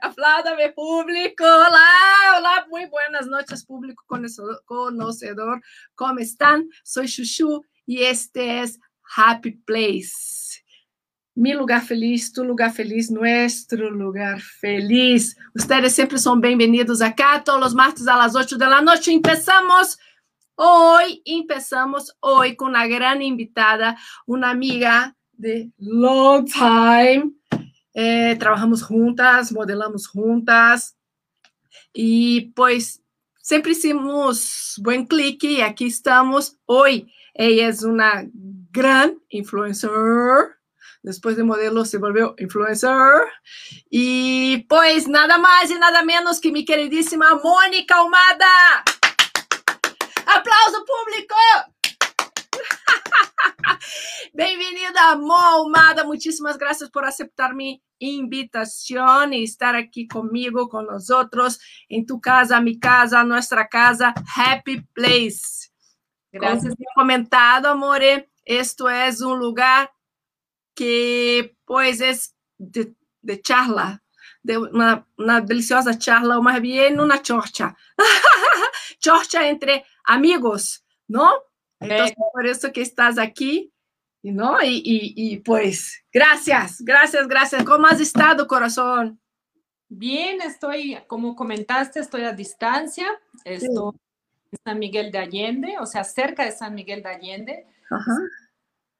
apláudame público. Hola, hola, muy buenas noches público conocedor. ¿Cómo están? Soy Chuchu y este es Happy Place. Mi lugar feliz, tu lugar feliz, nuestro lugar feliz. Ustedes siempre son bienvenidos acá todos los martes a las 8 de la noche. Empezamos hoy, empezamos hoy con una gran invitada, una amiga de long time eh, trabajamos juntas, modelamos juntas y pues siempre hicimos buen clic y aquí estamos hoy. Ella es una gran influencer. Después de modelo se volvió influencer. Y pues nada más y nada menos que mi queridísima Mónica Humada. ¡Aplauso público! Bienvenida, Mo Muchísimas gracias por aceptar mi invitación y estar aquí conmigo, con nosotros, en tu casa, mi casa, nuestra casa, Happy Place. Gracias. Como comentado, amore, esto es un lugar que, pues, es de, de charla, de una, una, deliciosa charla, o más bien una chorcha. chorcha entre amigos, ¿no? Entonces, por eso que estás aquí ¿no? Y, y, y, pues, gracias, gracias, gracias. ¿Cómo has estado, corazón? Bien, estoy, como comentaste, estoy a distancia, estoy sí. en San Miguel de Allende, o sea, cerca de San Miguel de Allende. Ajá.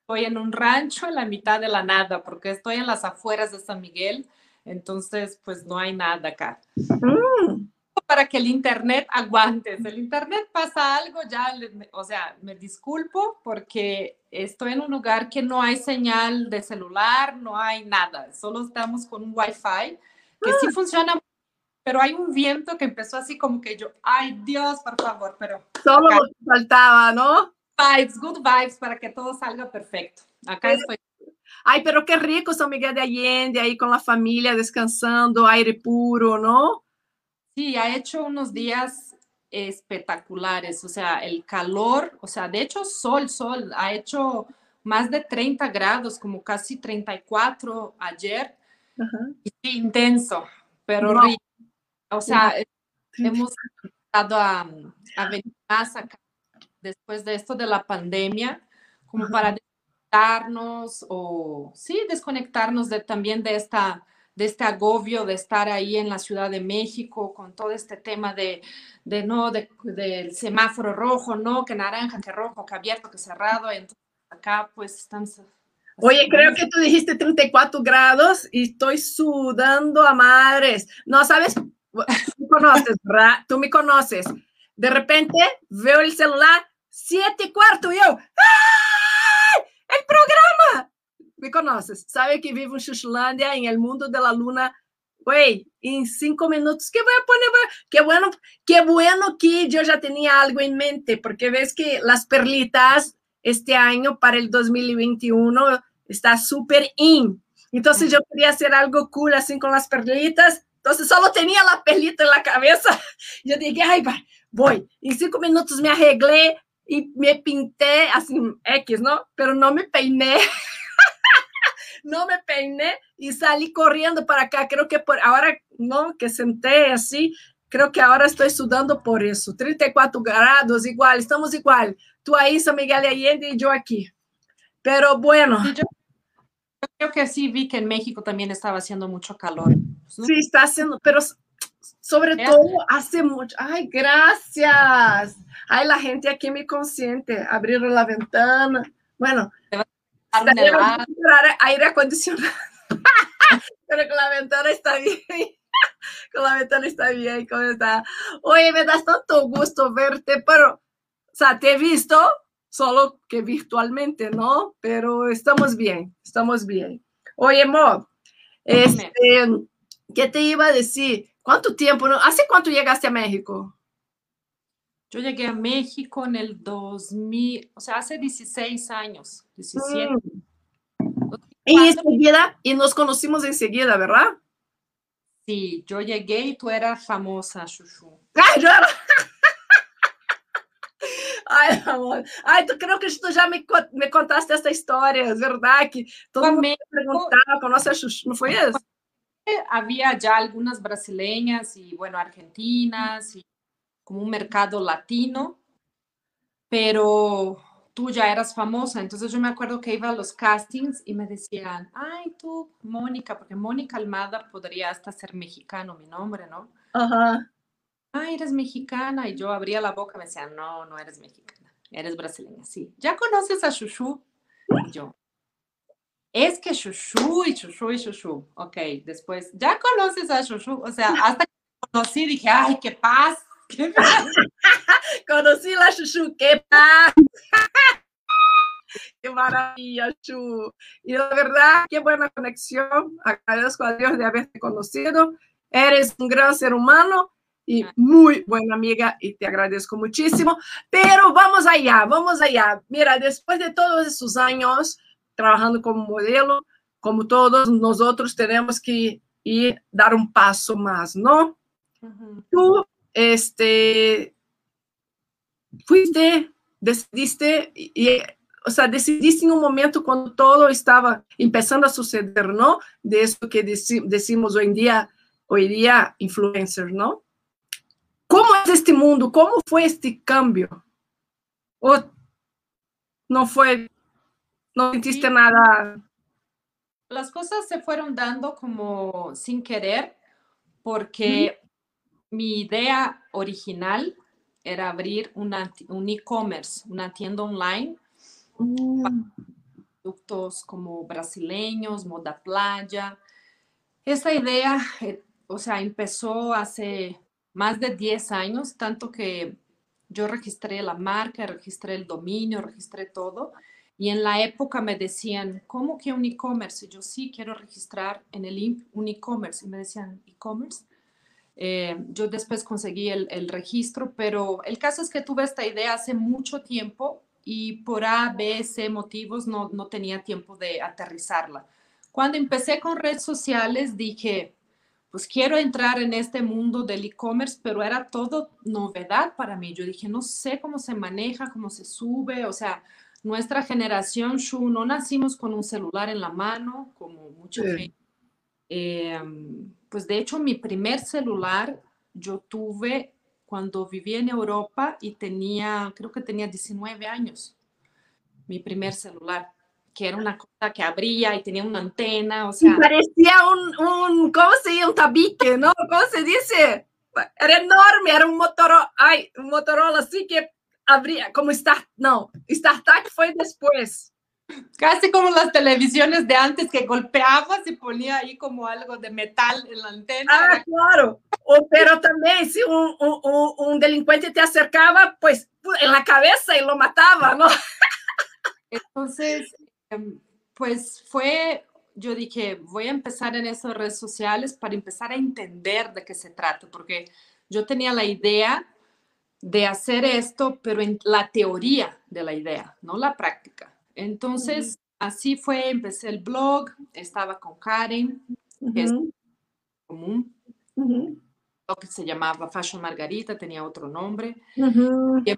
Estoy en un rancho en la mitad de la nada, porque estoy en las afueras de San Miguel, entonces, pues no hay nada acá. Mm para que el internet aguante. Si el internet pasa algo, ya, o sea, me disculpo porque estoy en un lugar que no hay señal de celular, no hay nada, solo estamos con un wifi que sí funciona, pero hay un viento que empezó así como que yo, ay Dios, por favor, pero... Solo acá, faltaba, ¿no? Vibes, good vibes para que todo salga perfecto. Acá estoy. Ay, pero qué rico San Miguel de Allende, ahí con la familia descansando, aire puro, ¿no? Sí, ha hecho unos días espectaculares, o sea, el calor, o sea, de hecho, sol, sol, ha hecho más de 30 grados, como casi 34 ayer, uh -huh. y intenso, pero No. rico. O sea, Sí. hemos estado a, a venir más acá después de esto de la pandemia, como Ajá. para desconectarnos o, sí, desconectarnos de, también de esta de este agobio de estar ahí en la Ciudad de México con todo este tema de, de no, de, del semáforo rojo, no, que naranja, que rojo, que abierto, que cerrado. Entonces acá pues están... Oye, creo que tú dijiste 34 grados y estoy sudando a madres. No, ¿sabes? Tú me conoces, ¿verdad? Tú me conoces. De repente veo el celular, siete cuarto, y yo, ¡ay! ¡El programa! Me conoces, sabe que vivo en Xuxlândia, en el mundo de la luna. Güey, en cinco minutos, ¿qué voy a poner? Qué bueno, qué bueno que yo ya tenía algo en mente, porque ves que las perlitas este año para el 2021 está súper in. Entonces yo quería hacer algo cool así con las perlitas. Entonces solo tenía la perlita en la cabeza. Yo dije, ay, voy. En cinco minutos me arreglé y me pinté así, X, ¿no? Pero no me peiné. no me peiné y salí corriendo para acá. Creo que por ahora, no, que senté así, creo que ahora estoy sudando por eso. 34 grados, igual, estamos igual. Tú ahí, San Miguel de Allende y yo aquí. Pero bueno. Sí, yo creo que sí vi que en México también estaba haciendo mucho calor. ¿no? Sí, está haciendo, pero sobre todo hace mucho. Ay, gracias. Ay, la gente aquí me consiente. Abrieron la ventana. Bueno, aire acondicionado. Pero con la ventana está bien. Con la ventana está bien. ¿Cómo está? Oye, me das tanto gusto verte, pero, o sea, te he visto solo que virtualmente, ¿no? Pero estamos bien, estamos bien. Oye, Mo, este, ¿qué te iba a decir? ¿Cuánto tiempo? no? ¿Hace cuánto llegaste a México? Yo llegué a México en el 2000, o sea, hace 16 años, 17. Mm. Y enseguida, y nos conocimos enseguida, ¿verdad? Sí, yo llegué y tú eras famosa, Chuchu. Ay, yo era... Ai, amor. Ai, tu creo que tu já me, me contaste essa história, é verdade? Que todo mundo me perguntava com a nossa Xuxa, não foi isso? Havia já algumas brasileiras e, bueno, argentinas, e como um mercado latino, pero tú ya eras famosa, entonces yo me acuerdo que iba a los castings y me decían, ay, tú, Mónica, porque Mónica Almada podría hasta ser mexicano mi nombre, ¿no? Ajá. Ay, eres mexicana. Y yo abría la boca y me decían, no, no eres mexicana, eres brasileña, sí. ¿Ya conoces a Chuchu? Y yo, es que Chuchu y Chuchu y Chuchu. Ok, después, ¿ya conoces a Chuchu? O sea, hasta que conocí dije, ay, qué paz. Qué conocí la Chuchu, qué paz. Qué maravilla, Chu. Y la verdad, qué buena conexión. Agradezco a Dios de haberte conocido. Eres un gran ser humano y muy buena amiga y te agradezco muchísimo. Pero vamos allá, vamos allá. Mira, después de todos esos años trabajando como modelo, como todos nosotros tenemos que ir dar un paso más, ¿no? Tú, este, fuiste, decidiste y o sea, decidiste en un momento cuando todo estaba empezando a suceder, ¿no? De eso que decimos hoy en día, hoy día influencer, ¿no? ¿Cómo es este mundo? ¿Cómo fue este cambio? ¿O no fue, no sentiste nada? Las cosas se fueron dando como sin querer, porque mi idea original era abrir una, un e-commerce, una tienda online Mm. productos como brasileños, moda playa. Esta idea, eh, o sea, empezó hace más de 10 años, tanto que yo registré la marca, registré el dominio, registré todo. Y en la época me decían, ¿cómo que un e-commerce? Yo sí quiero registrar en el INP un e-commerce. Y me decían, ¿e-commerce? Eh, yo después conseguí el, el, registro, pero el caso es que tuve esta idea hace mucho tiempo y por A, B, C motivos no, no tenía tiempo de aterrizarla. Cuando empecé con redes sociales dije, pues quiero entrar en este mundo del e-commerce, pero era todo novedad para mí. Yo dije, no sé cómo se maneja, cómo se sube, o sea, nuestra generación, Shu, no nacimos con un celular en la mano, como mucha gente. Em, pues de hecho, mi primer celular yo tuve cuando viví en Europa y tenía, creo que tenía 19 años, mi primer celular, que era una cosa que abría y tenía una antena, o sea... parecía un, un, ¿cómo se dice? Un tabique, ¿no? ¿Cómo se dice? Era enorme, era un Motorola, ay, un Motorola así que abría, como Start, no, StarTAC fue después. Casi como las televisiones de antes que golpeabas y ponía ahí como algo de metal en la antena. Ah, claro. O, pero también si un, un, un, delincuente te acercaba, pues en la cabeza y lo mataba, ¿no? Entonces, em, pues fue, yo dije, voy a empezar en esas redes sociales para empezar a entender de qué se trata, porque yo tenía la idea de hacer esto, pero en la teoría de la idea, no la práctica. Entonces, así fue, empecé el blog, estaba con Karen, que es común, lo que se llamaba Fashion Margarita, tenía otro nombre. y,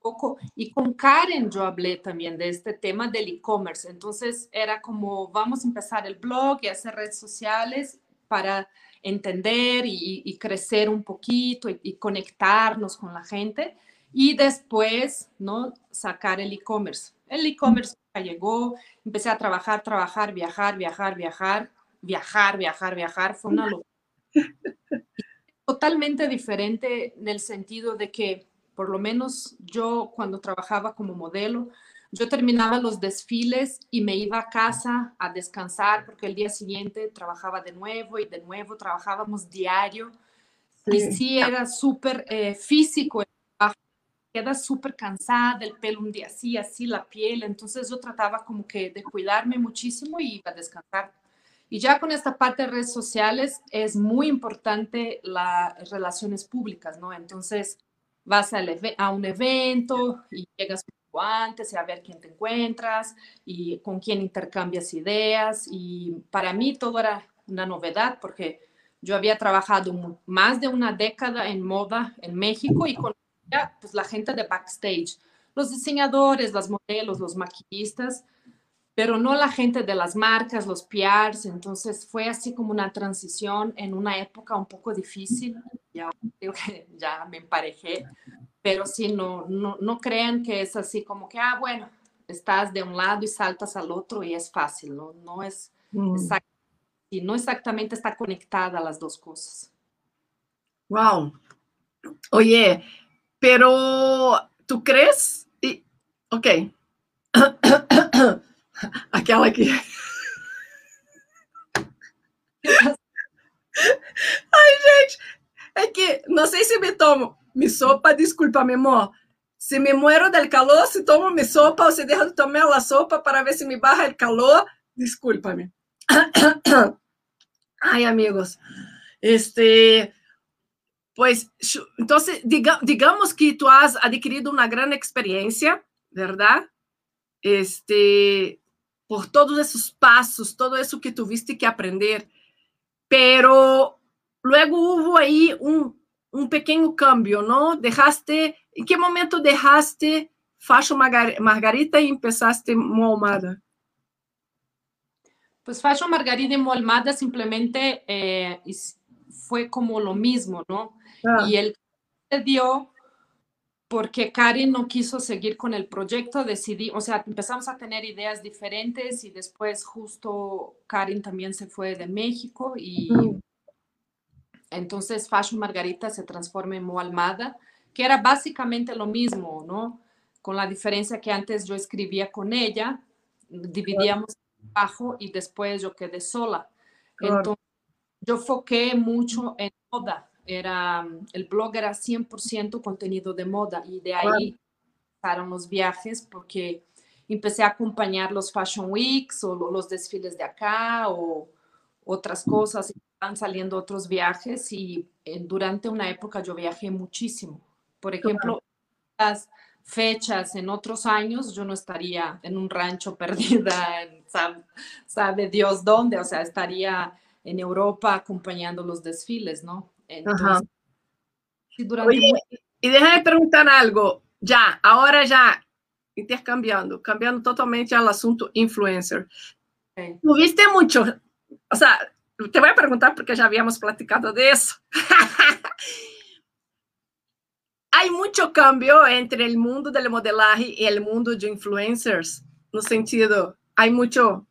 poco, y con Karen yo hablé también de este tema del e-commerce. Entonces, era como, vamos a empezar el blog y hacer redes sociales para entender y, crecer un poquito y, y conectarnos con la gente y después, ¿no? Sacar el e-commerce. El e-commerce llegó, empecé a trabajar, trabajar, viajar, viajar, viajar, viajar, viajar, viajar. Fue una locura. Totalmente diferente en el sentido de que, por lo menos yo cuando trabajaba como modelo, yo terminaba los desfiles y me iba a casa a descansar porque el día siguiente trabajaba de nuevo y de nuevo trabajábamos diario. Y sí era súper eh, físico queda súper cansada, el pelo un día así, así la piel. Entonces yo trataba como que de cuidarme muchísimo y iba a descansar. Y ya con esta parte de redes sociales es muy importante las relaciones públicas, ¿no? Entonces vas a, a un evento y llegas con antes y a ver quién te encuentras y con quién intercambias ideas. Y para mí todo era una novedad porque yo había trabajado más de una década en moda en México y con pues, la gente de backstage, los diseñadores, las modelos, los maquillistas, pero no la gente de las marcas, los PRs. Entonces fue así como una transición en una época un poco difícil. Ya creo que ya me emparejé, pero sí, no, no, no crean que es así como que, ah, bueno, estás de un lado y saltas al otro y es fácil, no, no es mm. y no exactamente está conectada las dos cosas. Wow. Oye, pero ¿tú crees? Y, ok. Aquela aqui. Ai, gente, é que não sei se me tomo mi sopa, desculpa, mi amor. Se me muero del calor, se tomo mi sopa ou se dejo de tomar la sopa para ver se me baja el calor, desculpa-me. Ai, amigos, este, pues, entonces, diga, digamos que tu has adquirido uma grande experiência, ¿verdad? Este, por todos esos pasos, todo eso que tuviste que aprender, pero luego hubo ahí un, un pequeño cambio, ¿no? Dejaste, ¿en qué momento dejaste Fashion Margarita y empezaste Moalmada? Pues Fashion Margarita y Moalmada simplemente eh, como lo mismo, ¿no? Ah. Y él se dio porque Karen no quiso seguir con el proyecto, decidí, o sea, empezamos a tener ideas diferentes y después justo Karen también se fue de México y entonces Fashion Margarita se transforma en Mo Almada, que era básicamente lo mismo, ¿no? Con la diferencia que antes yo escribía con ella, dividíamos el trabajo y después yo quedé sola. Entonces yo foqué mucho en moda, era, el blog era 100% contenido de moda y de ahí empezaron los viajes porque empecé a acompañar los Fashion Weeks o los desfiles de acá o otras cosas, van saliendo otros viajes y eh, durante una época yo viajé muchísimo. Por ejemplo, las fechas en otros años yo no estaría en un rancho perdida, en sabe Dios dónde, o sea, estaría en Europa acompañando los desfiles, ¿no? y déjame preguntar algo, ya, ahora ya, intercambiando, cambiando totalmente al asunto influencer. ¿Tuviste mucho, o sea, te voy a preguntar porque ya habíamos platicado de eso. Hay mucho cambio entre el mundo del modelaje y el mundo de influencers, no sentido, hay mucho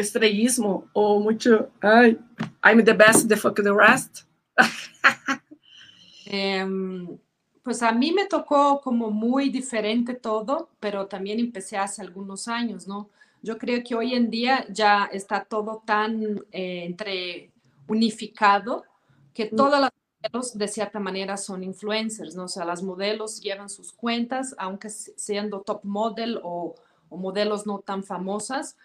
estrellismo o mucho, ay, I'm the best, the fuck the rest. Em, pues a mí me tocó como muy diferente todo, pero también empecé hace algunos años, ¿no? Yo creo que hoy en día ya está todo tan eh, entre unificado que mm. todas las modelos de cierta manera son influencers, ¿no? O sea, las modelos llevan sus cuentas, aunque siendo top model o, o modelos no tan famosas,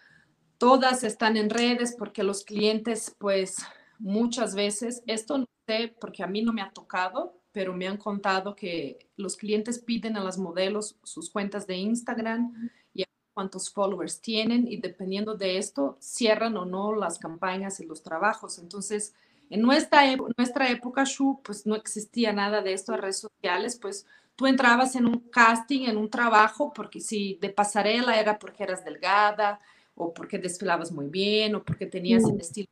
todas están en redes porque los clientes, pues muchas veces, esto no sé porque a mí no me ha tocado, pero me han contado que los clientes piden a las modelos sus cuentas de Instagram y cuántos followers tienen y dependiendo de esto cierran o no las campañas y los trabajos. Entonces, en nuestra, nuestra época, Shu, pues no existía nada de esto en redes sociales, pues tú entrabas en un casting, en un trabajo, porque si de pasarela era porque eras delgada, o porque desfilabas muy bien, o porque tenías el estilo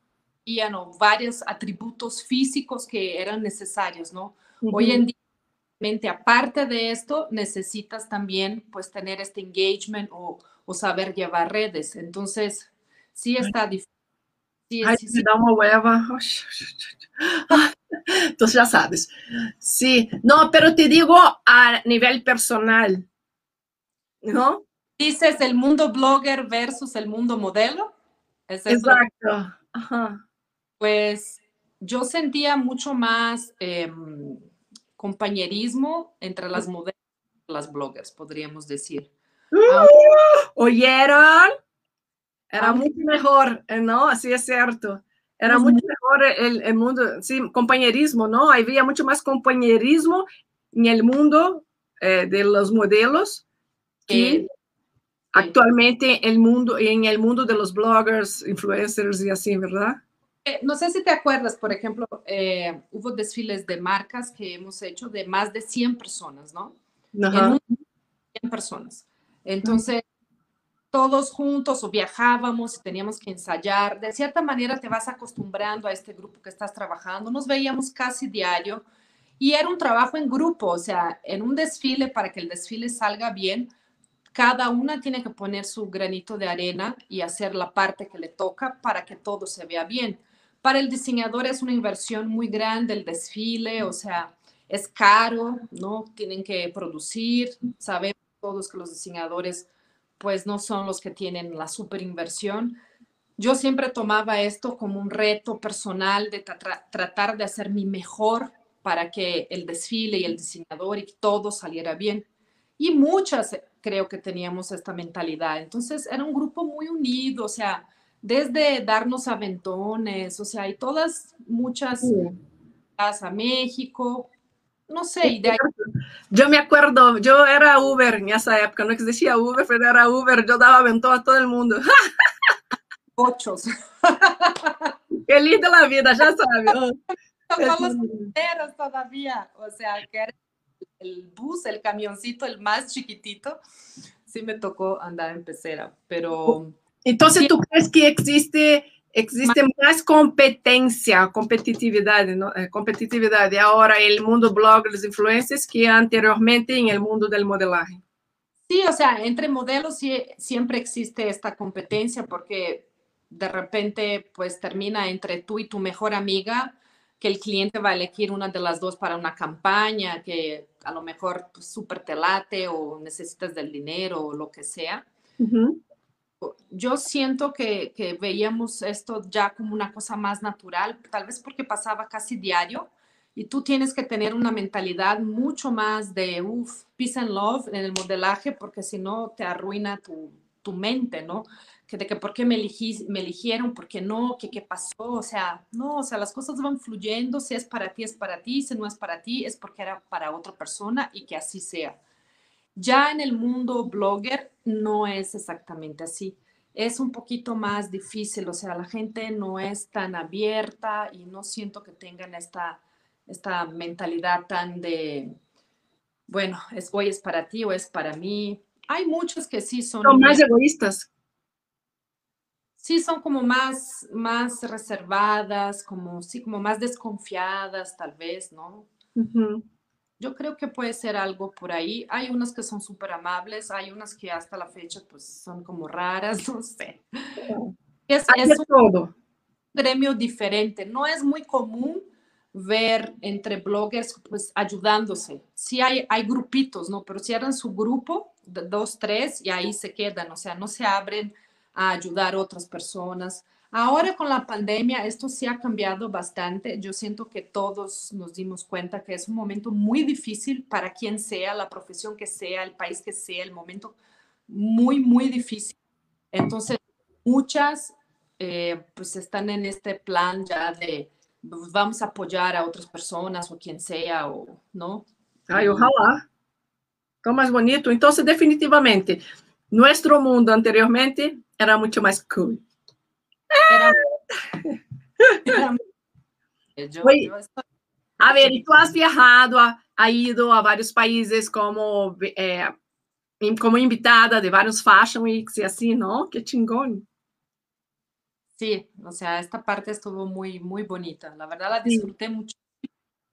o varios atributos físicos que eran necesarios, ¿no? Hoy en día, aparte de esto, necesitas también, pues, tener este engagement o, o saber llevar redes. Entonces, sí está difícil. Sí, Ai, sí, dá uma hueva. Tú ya sabes. Sí, no, pero te digo a nivel personal, ¿no? Dices el mundo blogger versus el mundo modelo. Exacto. Pues yo sentía mucho más em, compañerismo entre las modelos y las bloggers, podríamos decir. ¡Uh! ¿Oyeron? Era mucho mejor, eh, ¿no? Así es cierto. Era mucho mejor el, el, mundo, sí, compañerismo, ¿no? Había mucho más compañerismo en el mundo eh, de los modelos que eh, actualmente el mundo, en el mundo de los bloggers, influencers y así, ¿verdad? Eh, no sé si te acuerdas, por ejemplo, hubo desfiles de marcas que hemos hecho de más de 100 personas, ¿no? Ajá. 100 personas. Entonces, todos juntos o viajábamos y teníamos que ensayar. De cierta manera te vas acostumbrando a este grupo que estás trabajando. Nos veíamos casi diario y era un trabajo en grupo, o sea, en un desfile, para que el desfile salga bien, cada una tiene que poner su granito de arena y hacer la parte que le toca para que todo se vea bien. Para el diseñador es una inversión muy grande el desfile, o sea, es caro, ¿no? Tienen que producir, sabemos todos que los diseñadores pues no son los que tienen la super inversión. Yo siempre tomaba esto como un reto personal de tratar de hacer mi mejor para que el desfile y el diseñador y todo saliera bien. Y muchas creo que teníamos esta mentalidad. Entonces era un grupo muy unido, o sea, desde darnos aventones, o sea, y todas, muchas, a México, no sé, Yo me acuerdo, yo era Uber en esa época, no existía Uber, pero era Uber, yo daba aventón a todo el mundo. Ochos. Qué linda la vida, ya sabes. Somos todavía, o sea, que era el bus, el camioncito, el más chiquitito, sí me tocó andar en pecera, pero... Entonces, ¿tú crees que existe existe más competencia, competitividad, ¿no? Eh, competitividad ahora en el mundo bloggers, influencers que anteriormente en el mundo del modelaje. Sí, o sea, entre modelos sí, siempre existe esta competencia porque de repente pues termina entre tú y tu mejor amiga que el cliente va a elegir una de las dos para una campaña que a lo mejor pues, súper te late o necesitas del dinero o lo que sea yo siento que, veíamos esto ya como una cosa más natural, tal vez porque pasaba casi diario y tú tienes que tener una mentalidad mucho más de, uff, peace and love en el modelaje, porque si no te arruina tu, mente, ¿no? Que de que por qué me, elegí, me eligieron, por qué no, que qué pasó, o sea, no, o sea, las cosas van fluyendo, si es para ti, es para ti, si no es para ti, es porque era para otra persona y que así sea. Ya en el mundo blogger no es exactamente así. Es un poquito más difícil, o sea, la gente no es tan abierta y no siento que tengan esta, esta mentalidad tan de, bueno, es hoy es para ti o es para mí. Hay muchos que sí son... Son más egoístas. Sí, son como más, más reservadas, como, sí, como más desconfiadas tal vez, ¿no? Yo creo que puede ser algo por ahí. Hay unas que son súper amables, hay unas que hasta la fecha pues son como raras, no sé. Es, es un gremio diferente. No es muy común ver entre bloggers pues ayudándose. Sí hay, hay grupitos, ¿no? Pero cierran su grupo, dos, tres, y ahí se quedan, o sea, no se abren a ayudar a otras personas. Ahora con la pandemia esto sí ha cambiado bastante. Yo siento que todos nos dimos cuenta que es un momento muy difícil para quien sea, la profesión que sea, el país que sea, el momento muy, muy difícil. Entonces, muchas eh, pues están en este plan ya de pues, vamos a apoyar a otras personas o quien sea, o no. Ay, ojalá. Todo más bonito. Entonces, definitivamente, nuestro mundo anteriormente era mucho más cool. A ver, y tú has viajado, ha, ido a varios países como, eh, como invitada de varios Fashion Weeks y así, ¿no? Qué chingón. Sí, o sea, esta parte estuvo muy, muy bonita. La verdad la disfruté mucho.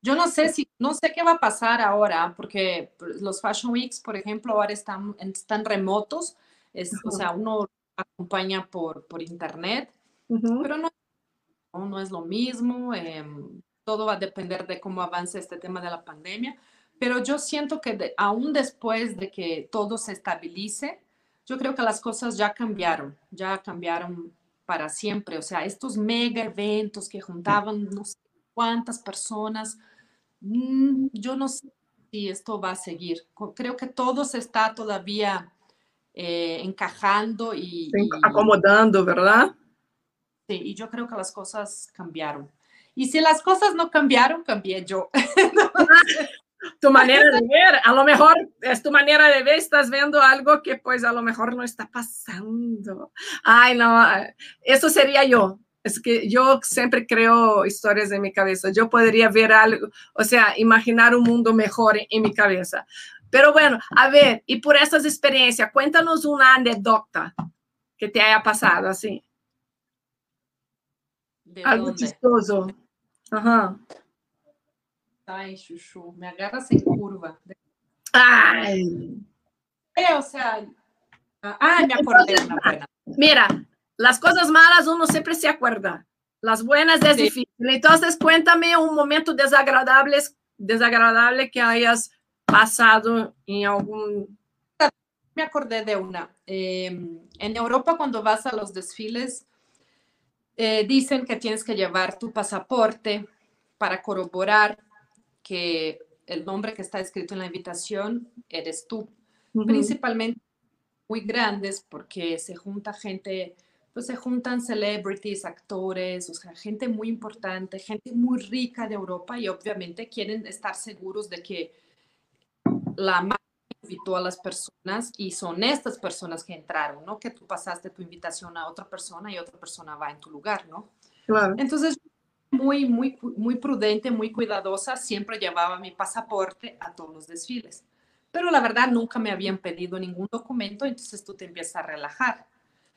Yo no sé si, no sé qué va a pasar ahora, porque los Fashion Weeks, por ejemplo, ahora están, están remotos. Es, o sea, uno acompaña por, por internet pero no, no, es lo mismo. Em, todo va a depender de cómo avance este tema de la pandemia. Pero yo siento que aún después de que todo se estabilice, yo creo que las cosas ya cambiaron, ya cambiaron para siempre. O sea, estos mega eventos que juntaban no sé cuántas personas, mm, yo no sé si esto va a seguir. Creo que todo se está todavía eh, encajando y, acomodando, ¿verdad? y yo creo que las cosas cambiaron. Y si las cosas no cambiaron, cambié yo. tu manera de ver, a lo mejor es tu manera de ver, estás viendo algo que pues a lo mejor no está pasando. Ay, no, eso sería yo. Es que yo siempre creo historias en mi cabeza. Yo podría ver algo, o sea, imaginar un mundo mejor en, mi cabeza. Pero bueno, a ver, y por estas experiencias, cuéntanos una anécdota que te haya pasado así. Algo chistoso. Ajá. Ay, Chuchu, me agarras en curva. Ay. Eh, o sea, ah, me acordé de una buena. Mira, las cosas malas uno siempre se acuerda. Las buenas es difícil. Entonces, cuéntame un momento desagradable, desagradable que hayas pasado en algún... Me acordé de una. Em, en Europa, cuando vas a los desfiles, eh, dicen que tienes que llevar tu pasaporte para corroborar que el nombre que está escrito en la invitación eres tú. Principalmente muy grandes porque se junta gente, pues se juntan celebrities, actores, o sea, gente muy importante, gente muy rica de Europa y obviamente quieren estar seguros de que la marca invitó a las personas y son estas personas que entraron, ¿no? Que tú pasaste tu invitación a otra persona y otra persona va en tu lugar, ¿no? Claro. Entonces, muy, muy, muy prudente, muy cuidadosa, siempre llevaba mi pasaporte a todos los desfiles. Pero la verdad nunca me habían pedido ningún documento, entonces tú te empiezas a relajar.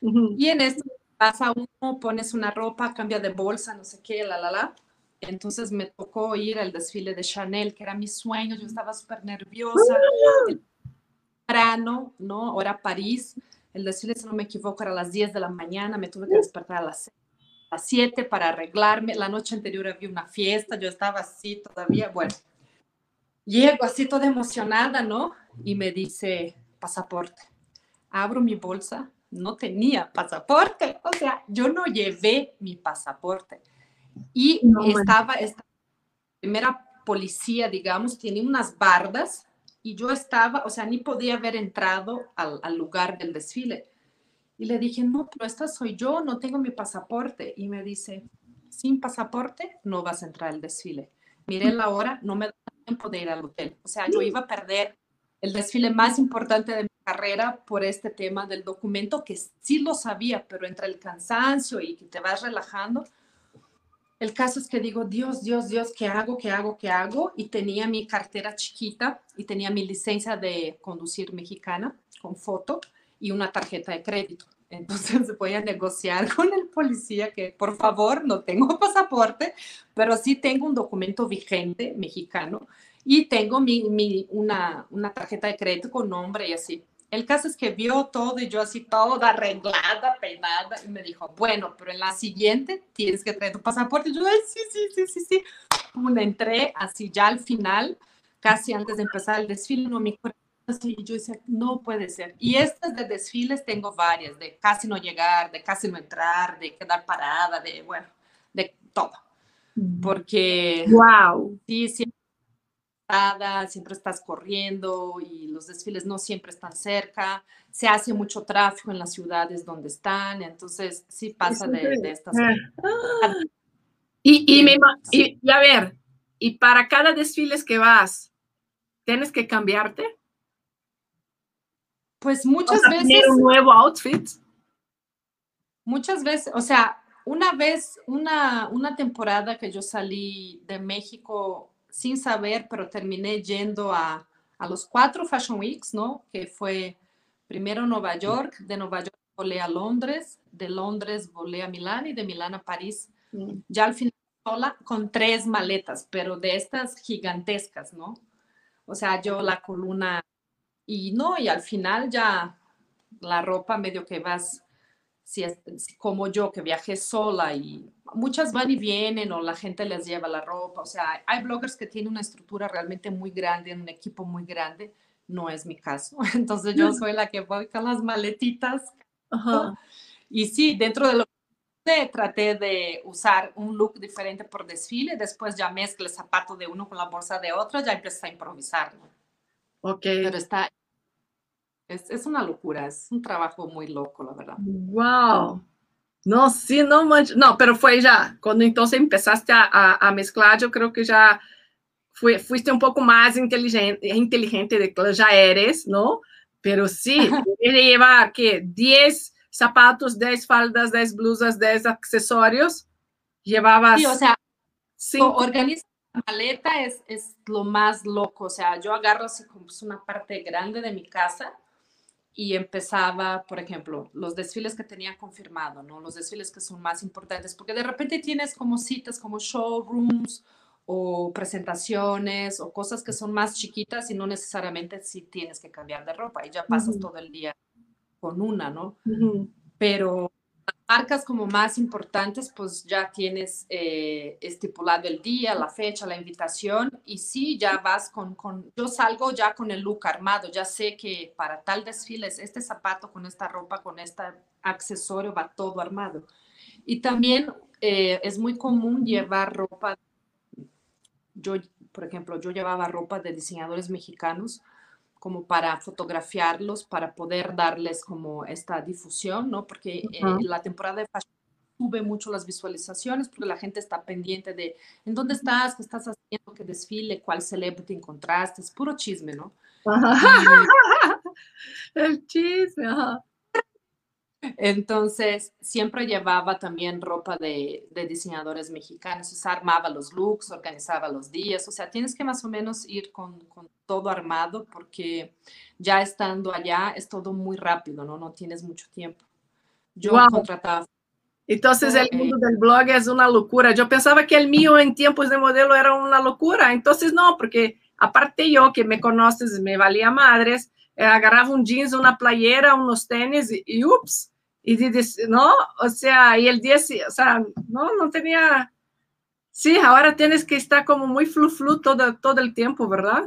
Y en esto pasa uno, pones una ropa, cambia de bolsa, no sé qué, la, la, la. Entonces me tocó ir al desfile de Chanel, que era mi sueño, yo estaba súper nerviosa. Temprano, ¿no? Hora París. El desfile, si no me equivoco, era a las 10 de la mañana, me tuve que despertar a las 6 siete para arreglarme. La noche anterior había una fiesta, yo estaba así todavía, bueno. Llego así toda emocionada, ¿no? Y me dice, pasaporte. Abro mi bolsa, no tenía pasaporte, o sea, yo no llevé mi pasaporte. Y estaba, esta primera policía, digamos, tiene unas bardas y yo estaba, o sea, ni podía haber entrado al, al lugar del desfile. Y le dije, no, pero esta soy yo, no tengo mi pasaporte. Y me dice, sin pasaporte no vas a entrar al desfile. Miré la hora, no me da tiempo de ir al hotel. O sea, yo iba a perder el desfile más importante de mi carrera por este tema del documento, que sí lo sabía, pero entre el cansancio y que te vas relajando. El caso es que digo, Dios, Dios, Dios, ¿qué hago? ¿Qué hago? ¿Qué hago? Y tenía mi cartera chiquita y tenía mi licencia de conducir mexicana con foto y una tarjeta de crédito. Entonces voy a negociar con el policía que por favor no tengo pasaporte, pero sí tengo un documento vigente mexicano y tengo mi, mi, una, una tarjeta de crédito con nombre y así. El caso es que vio todo y yo así toda arreglada, peinada, y me dijo, bueno, pero en la siguiente tienes que traer tu pasaporte. Y yo, Ay, sí, sí, sí, sí, sí. Una entré así ya al final, casi antes de empezar el desfile, no me acuerdo y yo decía, no puede ser. Y estas de desfiles tengo varias, de casi no llegar, de casi no entrar, de quedar parada, de, bueno, de todo. Porque, wow. Sí, siempre, siempre estás corriendo y los desfiles no siempre están cerca. Se hace mucho tráfico en las ciudades donde están, entonces sí pasa de, de estas. Ah. Y, y, me, y, y a ver, y para cada desfile que vas, ¿tienes que cambiarte? Pues muchas veces. un nuevo outfit. Muchas veces, o sea, una vez, una, una temporada que yo salí de México sin saber, pero terminé yendo a, a los cuatro Fashion Weeks, ¿no? Que fue primero Nueva York, de Nueva York volé a Londres, de Londres volé a Milán y de Milán a París. Mm. Ya al final sola con tres maletas, pero de estas gigantescas, ¿no? O sea, yo la columna y no, y al final ya la ropa medio que vas, si es como yo que viajé sola y muchas van y vienen o la gente les lleva la ropa, o sea, hay bloggers que tienen una estructura realmente muy grande, un equipo muy grande, no es mi caso, entonces yo soy la que voy con las maletitas. Y sí, dentro de lo que traté de usar un look diferente por desfile, después ya mezclé el zapato de uno con la bolsa de otro, ya empecé a improvisar. ¿no? Ok. Pero está, es, es, una locura, es un trabajo muy loco, la verdad. Wow. No, sí, no, no, pero fue ya, cuando entonces empezaste a, a, a, mezclar, yo creo que ya fui, fuiste un poco más inteligente, inteligente de que ya eres, ¿no? Pero sí, ele llevar que 10 zapatos, 10 faldas, 10 blusas, 10 accesorios. Llevabas. Sí, o sea, cinco. organizar la maleta es, es lo más loco. O sea, yo agarro así como una parte grande de mi casa y empezaba, por ejemplo, los desfiles que tenía confirmado, ¿no? Los desfiles que son más importantes, porque de repente tienes como citas, como showrooms o presentaciones o cosas que son más chiquitas y no necesariamente si tienes que cambiar de ropa y ya pasas todo el día con una, ¿no? Pero marcas como más importantes, pues ya tienes eh, estipulado el día, la fecha, la invitación y sí, ya vas con, con, yo salgo ya con el look armado, ya sé que para tal desfile este zapato con esta ropa, con este accesorio va todo armado. Y también eh, es muy común llevar ropa yo, por ejemplo, yo llevaba ropa de diseñadores mexicanos como para fotografiarlos, para poder darles como esta difusión, ¿no? Porque en la temporada de fashion sube mucho las visualizaciones porque la gente está pendiente de en dónde estás, qué estás haciendo, qué desfile, cuál celebrity encontraste, es puro chisme, ¿no? El chisme, ajá. Entonces, siempre llevaba también ropa de, diseñadores mexicanos, o sea, armaba los looks, organizaba los días, o sea, tienes que más o menos ir con, todo armado porque ya estando allá es todo muy rápido, ¿no? No tienes mucho tiempo. Yo contrataba. Entonces el mundo del blog es una locura. Yo pensaba que el mío en tiempos de modelo era una locura. Entonces no, porque aparte yo que me conoces, me valía madres, eh, agarraba un jeans, una playera, unos tenis y, y ups, y no, o sea, y el 10, o sea, no, no tenía, sí, ahora tienes que estar como muy flu flu todo, todo el tiempo, ¿verdad?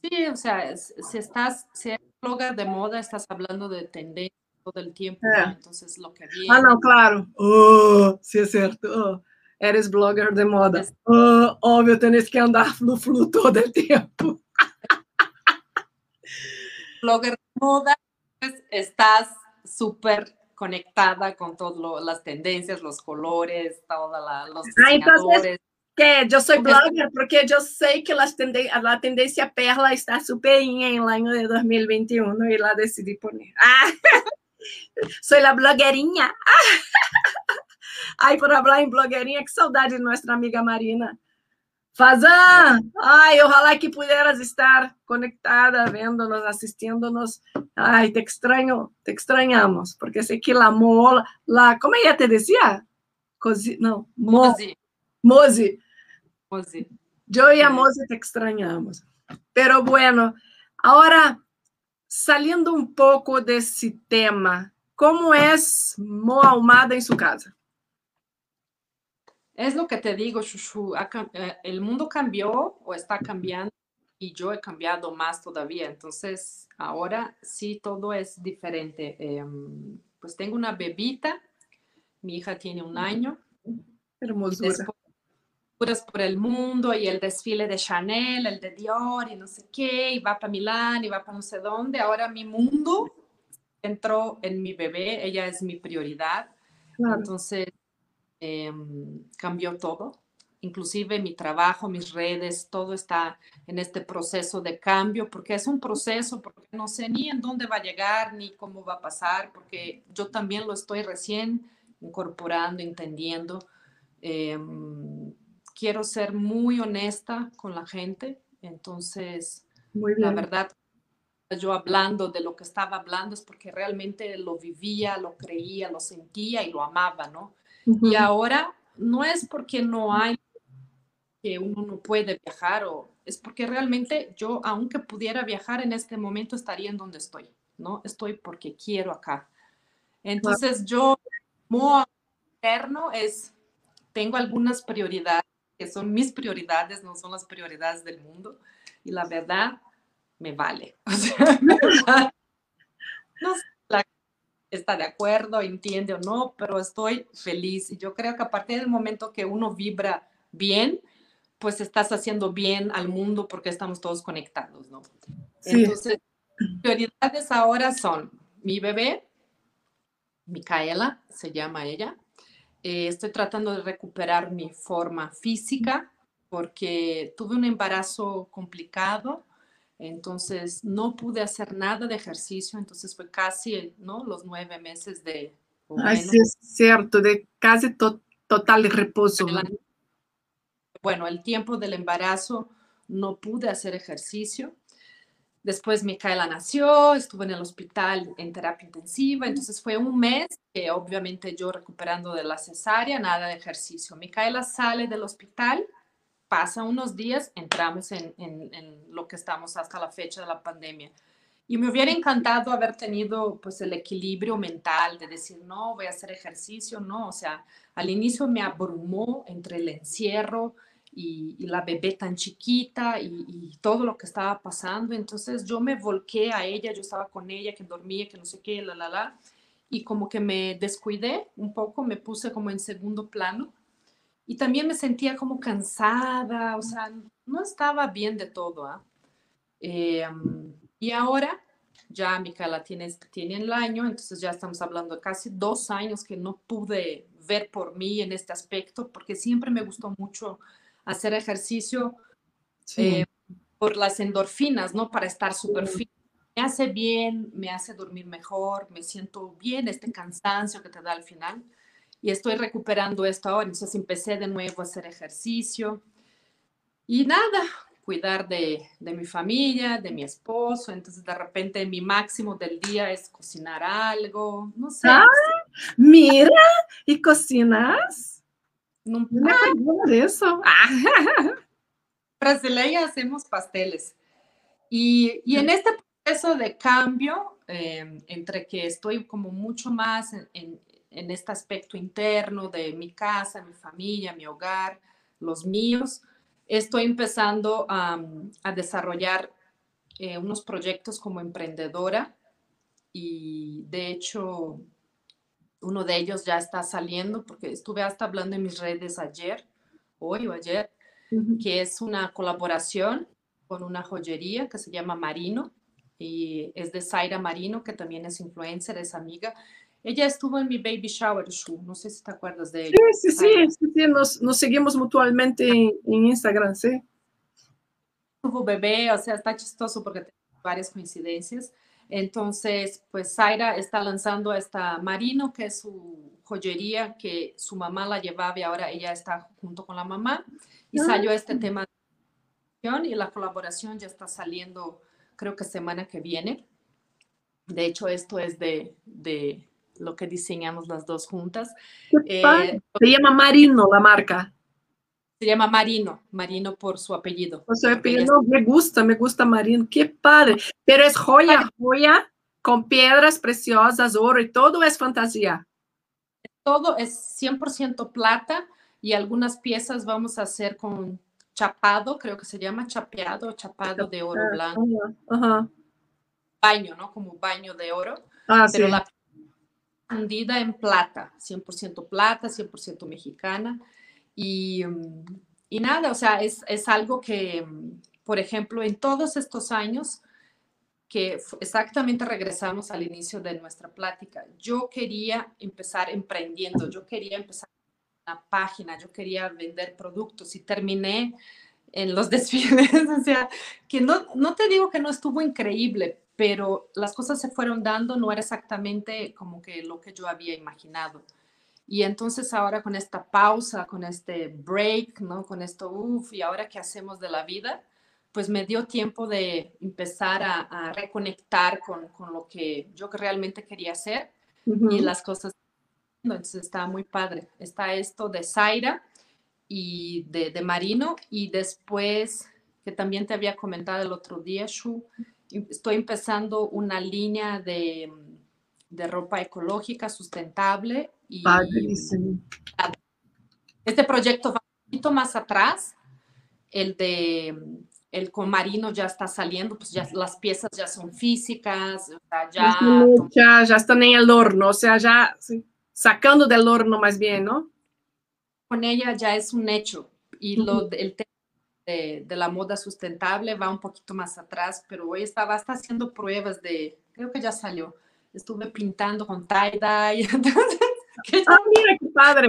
Sí, o sea, si estás, si eres blogger de moda, estás hablando de tendencia todo el tiempo, entonces lo que viene. Ah, no, claro. Oh, sí es cierto. Oh, eres blogger de moda. Oh, obvio, tienes que andar flu flu todo el tiempo. blogger de moda estás súper conectada con todas las tendencias, los colores, todos los ah, diseñadores. que yo soy blogger porque yo sé que las la tendencia perla está súper en el año de 2021 y la decidí poner. Ah, soy la blogueirinha. Ay, por hablar en blogueirinha, que saudade de nuestra amiga Marina. Fazan, ai, ojalá que pudieras estar conectada, vendo-nos, assistindo-nos. Ai, te extraño, te extrañamos, porque sei que la mola, la, como ella te decía? Cosi, não, Mo, Mozi. Mozi. Mozi. Yo y a Mozi te extrañamos. Pero bueno, ahora, saliendo un poco de ese tema, ¿cómo es Mo Almada en su casa? Es lo que te digo, Shushu, eh, el mundo cambió o está cambiando y yo he cambiado más todavía. Entonces, ahora sí todo es diferente. Em, pues tengo una bebita, mi hija tiene un año. Hermosura. por el mundo y el desfile de Chanel, el de Dior y no sé qué, y va para Milán y va para no sé dónde. Ahora mi mundo entró en mi bebé, ella es mi prioridad. Entonces, Em, cambió todo, inclusive mi trabajo, mis redes, todo está en este proceso de cambio, porque es un proceso, porque no sé ni en dónde va a llegar, ni cómo va a pasar, porque yo también lo estoy recién incorporando, entendiendo. Em, quiero ser muy honesta con la gente, entonces, la verdad, yo hablando de lo que estaba hablando es porque realmente lo vivía, lo creía, lo sentía y lo amaba, ¿no? Y ahora no es porque no hay que uno no puede viajar o es porque realmente yo, aunque pudiera viajar en este momento, estaría en donde estoy, ¿no? Estoy porque quiero acá. Entonces yo, como interno, es, tengo algunas prioridades que son mis prioridades, no son las prioridades del mundo. Y la verdad, me vale. está de acuerdo, entiende o no, pero estoy feliz. Y yo creo que a partir del momento que uno vibra bien, pues estás haciendo bien al mundo porque estamos todos conectados, ¿no? Sí. Entonces, prioridades ahora son mi bebé, Micaela, se llama ella. Eh, estoy tratando de recuperar mi forma física porque tuve un embarazo complicado, entonces no pude hacer nada de ejercicio, entonces fue casi ¿no? los nueve meses de... Ay, sí, es cierto, de casi total reposo. Bueno, el tiempo del embarazo no pude hacer ejercicio. Después Micaela nació, estuve en el hospital en terapia intensiva, entonces fue un mes que obviamente yo recuperando de la cesárea, nada de ejercicio. Micaela sale del hospital, pasa unos días, entramos en, en, lo que estamos hasta la fecha de la pandemia. Y me hubiera encantado haber tenido pues el equilibrio mental de decir, no, voy a hacer ejercicio, no, o sea, al inicio me abrumó entre el encierro, y, la bebé tan chiquita y, todo lo que estaba pasando. Entonces yo me volqué a ella, yo estaba con ella, que dormía, que no sé qué, la, la, la, y como que me descuidé un poco, me puse como en segundo plano y también me sentía como cansada, o sea, no estaba bien de todo. ¿ah? Em, y ahora ya Micaela tiene, tiene el año, entonces ya estamos hablando de casi dos años que no pude ver por mí en este aspecto, porque siempre me gustó mucho hacer ejercicio eh, por las endorfinas, ¿no? Para estar súper fit. Me hace bien, me hace dormir mejor, me siento bien, este cansancio que te da al final. Y estoy recuperando esto ahora. Entonces empecé de nuevo a hacer ejercicio. Y nada, cuidar de, de, mi familia, de mi esposo. Entonces, de repente, mi máximo del día es cocinar algo. No sé. Ah, mira, ¿y cocinas? No, me acuerdo de eso. Brasileña hacemos pasteles. Y, y, en este proceso de cambio, em, entre que estoy como mucho más en, en, en, este aspecto interno de mi casa, mi familia, mi hogar, los míos, estoy empezando a, a desarrollar eh, unos proyectos como emprendedora y de hecho uno de ellos ya está saliendo porque estuve hasta hablando en mis redes ayer, hoy o ayer, que es una colaboración con una joyería que se llama Marino y es de Zaira Marino, que también es influencer, es amiga. Ella estuvo en mi baby shower show, no sé si te acuerdas de ella. Sí, sí, sí, sí, nos, nos, seguimos mutuamente en, en, Instagram, sí. Tuvo bebé, o sea, está chistoso porque tengo varias coincidencias. Entonces, pues Zaira está lanzando esta Marino, que es su joyería que su mamá la llevaba y ahora ella está junto con la mamá. Y ah. salió este tema y la colaboración ya está saliendo, creo que semana que viene. De hecho, esto es de, de lo que diseñamos las dos juntas. Eh, Se llama Marino la marca. Se llama Marino, Marino por su apellido. Por su apellido, me gusta, me gusta Marino, qué padre. Pero es joya, joya, con piedras preciosas, oro y todo es fantasía. Todo es 100% plata y algunas piezas vamos a hacer con chapado, creo que se llama chapeado, chapado de oro blanco. Baño, ¿no? Como baño de oro. Ah, pero la fundida en plata, 100% plata, 100% mexicana. Y, mm, y nada, o sea, es, es, algo que, mm, por ejemplo, en todos estos años que exactamente regresamos al inicio de nuestra plática, yo quería empezar emprendiendo, yo quería empezar una página, yo quería vender productos y terminé en los desfiles, o sea, que no, no te digo que no estuvo increíble, pero las cosas se fueron dando, no era exactamente como que lo que yo había imaginado. Y entonces ahora con esta pausa, con este break, ¿no? Con esto, uff, y ahora qué hacemos de la vida, pues me dio tiempo de empezar a, reconectar con, con, lo que yo realmente quería hacer y las cosas. Entonces está muy padre. Está esto de Zaira y de, de, Marino y después, que también te había comentado el otro día, Shu, estoy empezando una línea de, de ropa ecológica, sustentable Este proyecto va un poquito más atrás. El de el con Marino ya está saliendo, pues ya las piezas ya son físicas, ya, ya, ya están en el horno, o sea, ya sacando del horno más bien, ¿no? Con ella ya es un hecho y lo, el tema de, de, la moda sustentable va un poquito más atrás, pero hoy estaba hasta haciendo pruebas de, creo que ya salió, estuve pintando con tie-dye, entonces ah, mira qué padre.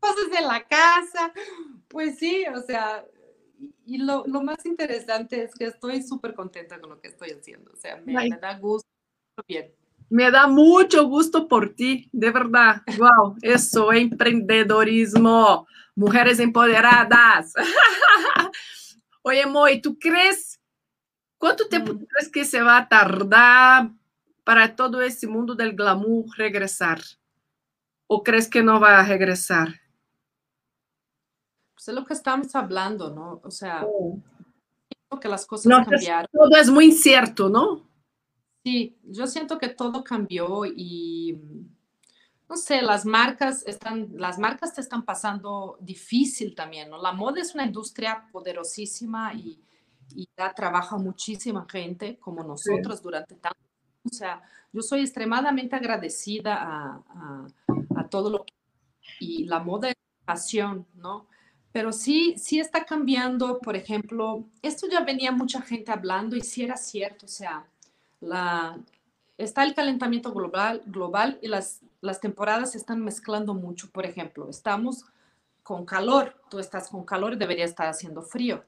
Cosas de la casa, Pues sí, o sea, y lo, lo más interesante es que estoy súper contenta con lo que estoy haciendo, o sea, me, me da gusto. Bien. Me da mucho gusto por ti, de verdad. Wow, eso, emprendedorismo, mujeres empoderadas. Oye, Moy, ¿tú crees, cuánto tiempo mm. crees que se va a tardar para todo ese mundo del glamour regresar? ¿O crees que no va a regresar? Pues es lo que estamos hablando, ¿no? O sea, oh. que las cosas no, cambiaron. Todo es muy incierto, ¿no? Sí, yo siento que todo cambió y no sé, las marcas están, las marcas te están pasando difícil también, ¿no? La moda es una industria poderosísima y, y da trabajo a muchísima gente como nosotros durante tanto o sea, yo soy extremadamente agradecida a, a, a, todo lo que... Y la moda es pasión, ¿no? Pero sí, sí está cambiando, por ejemplo, esto ya venía mucha gente hablando y sí era cierto, o sea, la, está el calentamiento global, global y las, las temporadas se están mezclando mucho. Por ejemplo, estamos con calor, tú estás con calor y debería estar haciendo frío.